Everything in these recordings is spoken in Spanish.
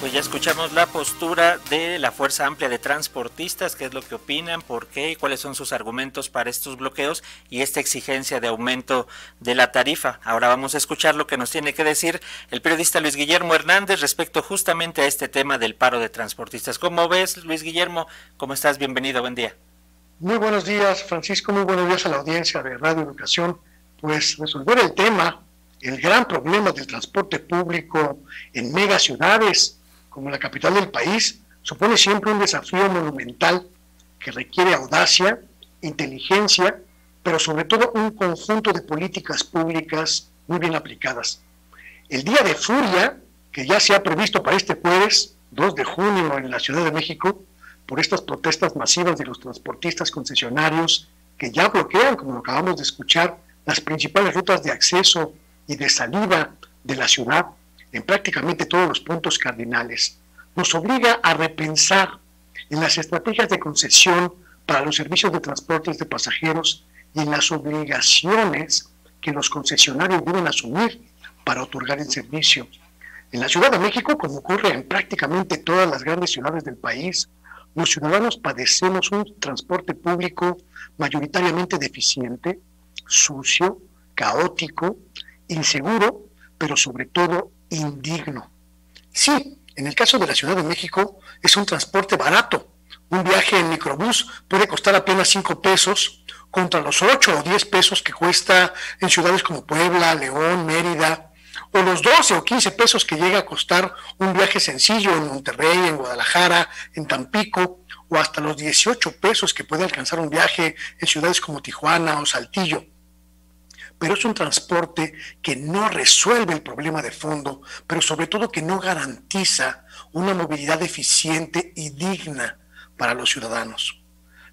Pues ya escuchamos la postura de la Fuerza Amplia de Transportistas, qué es lo que opinan, por qué cuáles son sus argumentos para estos bloqueos y esta exigencia de aumento de la tarifa. Ahora vamos a escuchar lo que nos tiene que decir el periodista Luis Guillermo Hernández respecto justamente a este tema del paro de transportistas. ¿Cómo ves, Luis Guillermo? ¿Cómo estás? Bienvenido, buen día. Muy buenos días, Francisco, muy buenos días a la audiencia de Radio Educación. Pues resolver el tema, el gran problema del transporte público en megaciudades, como la capital del país, supone siempre un desafío monumental que requiere audacia, inteligencia, pero sobre todo un conjunto de políticas públicas muy bien aplicadas. El día de furia, que ya se ha previsto para este jueves, 2 de junio, en la Ciudad de México, por estas protestas masivas de los transportistas concesionarios que ya bloquean, como acabamos de escuchar, las principales rutas de acceso y de salida de la ciudad, en prácticamente todos los puntos cardinales, nos obliga a repensar en las estrategias de concesión para los servicios de transportes de pasajeros y en las obligaciones que los concesionarios deben asumir para otorgar el servicio. En la Ciudad de México, como ocurre en prácticamente todas las grandes ciudades del país, los ciudadanos padecemos un transporte público mayoritariamente deficiente, sucio, caótico, inseguro, pero sobre todo indigno. Sí, en el caso de la Ciudad de México es un transporte barato. Un viaje en microbús puede costar apenas 5 pesos contra los 8 o 10 pesos que cuesta en ciudades como Puebla, León, Mérida, o los 12 o 15 pesos que llega a costar un viaje sencillo en Monterrey, en Guadalajara, en Tampico, o hasta los 18 pesos que puede alcanzar un viaje en ciudades como Tijuana o Saltillo pero es un transporte que no resuelve el problema de fondo, pero sobre todo que no garantiza una movilidad eficiente y digna para los ciudadanos.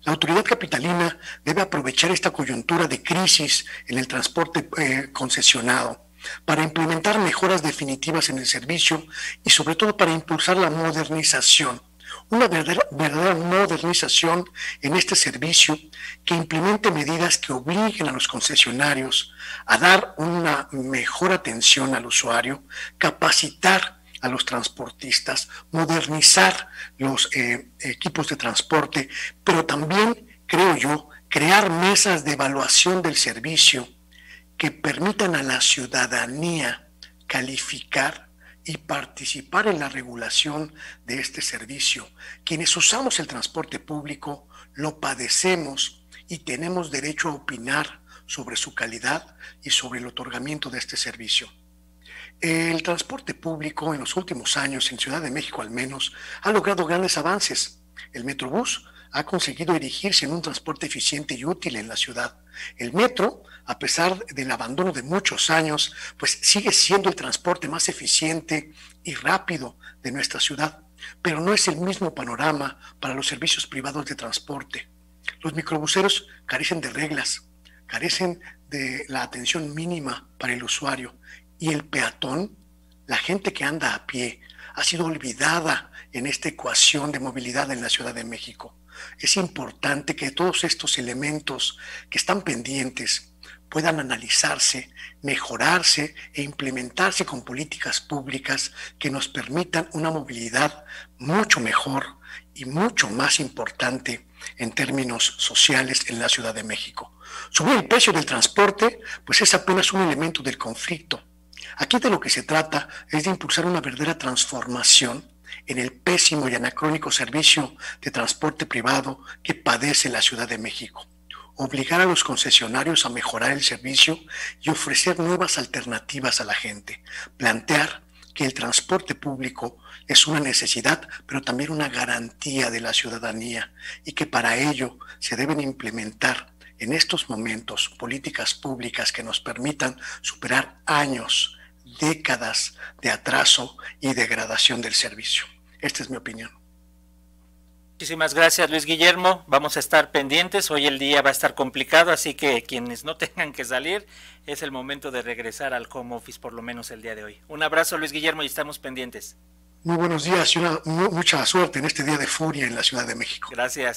La autoridad capitalina debe aprovechar esta coyuntura de crisis en el transporte eh, concesionado para implementar mejoras definitivas en el servicio y sobre todo para impulsar la modernización una verdadera, modernización en este servicio que implemente medidas que obliguen a los concesionarios a dar una mejor atención al usuario, capacitar a los transportistas, modernizar los eh, equipos de transporte, pero también, creo yo, crear mesas de evaluación del servicio que permitan a la ciudadanía calificar y participar en la regulación de este servicio. Quienes usamos el transporte público lo padecemos y tenemos derecho a opinar sobre su calidad y sobre el otorgamiento de este servicio. El transporte público en los últimos años, en Ciudad de México al menos, ha logrado grandes avances. El Metrobús ha conseguido erigirse en un transporte eficiente y útil en la ciudad. El metro a pesar del abandono de muchos años, pues sigue siendo el transporte más eficiente y rápido de nuestra ciudad, pero no es el mismo panorama para los servicios privados de transporte. Los microbuseros carecen de reglas, carecen de la atención mínima para el usuario y el peatón, la gente que anda a pie, ha sido olvidada en esta ecuación de movilidad en la Ciudad de México. Es importante que todos estos elementos que están pendientes puedan analizarse, mejorarse e implementarse con políticas públicas que nos permitan una movilidad mucho mejor y mucho más importante en términos sociales en la Ciudad de México. Subir el precio del transporte, pues es apenas un elemento del conflicto. Aquí de lo que se trata es de impulsar una verdadera transformación en el pésimo y anacrónico servicio de transporte privado que padece la Ciudad de México. Obligar a los concesionarios a mejorar el servicio y ofrecer nuevas alternativas a la gente, plantear que el transporte público es una necesidad, pero también una garantía de la ciudadanía y que para ello se deben implementar en estos momentos políticas públicas que nos permitan superar años, décadas de atraso y degradación del servicio. Esta es mi opinión. Muchísimas gracias Luis Guillermo, vamos a estar pendientes, hoy el día va a estar complicado, así que quienes no tengan que salir, es el momento de regresar al home office por lo menos el día de hoy. Un abrazo Luis Guillermo y estamos pendientes. Muy buenos días y una, mucha suerte en este día de furia en la Ciudad de México. Gracias.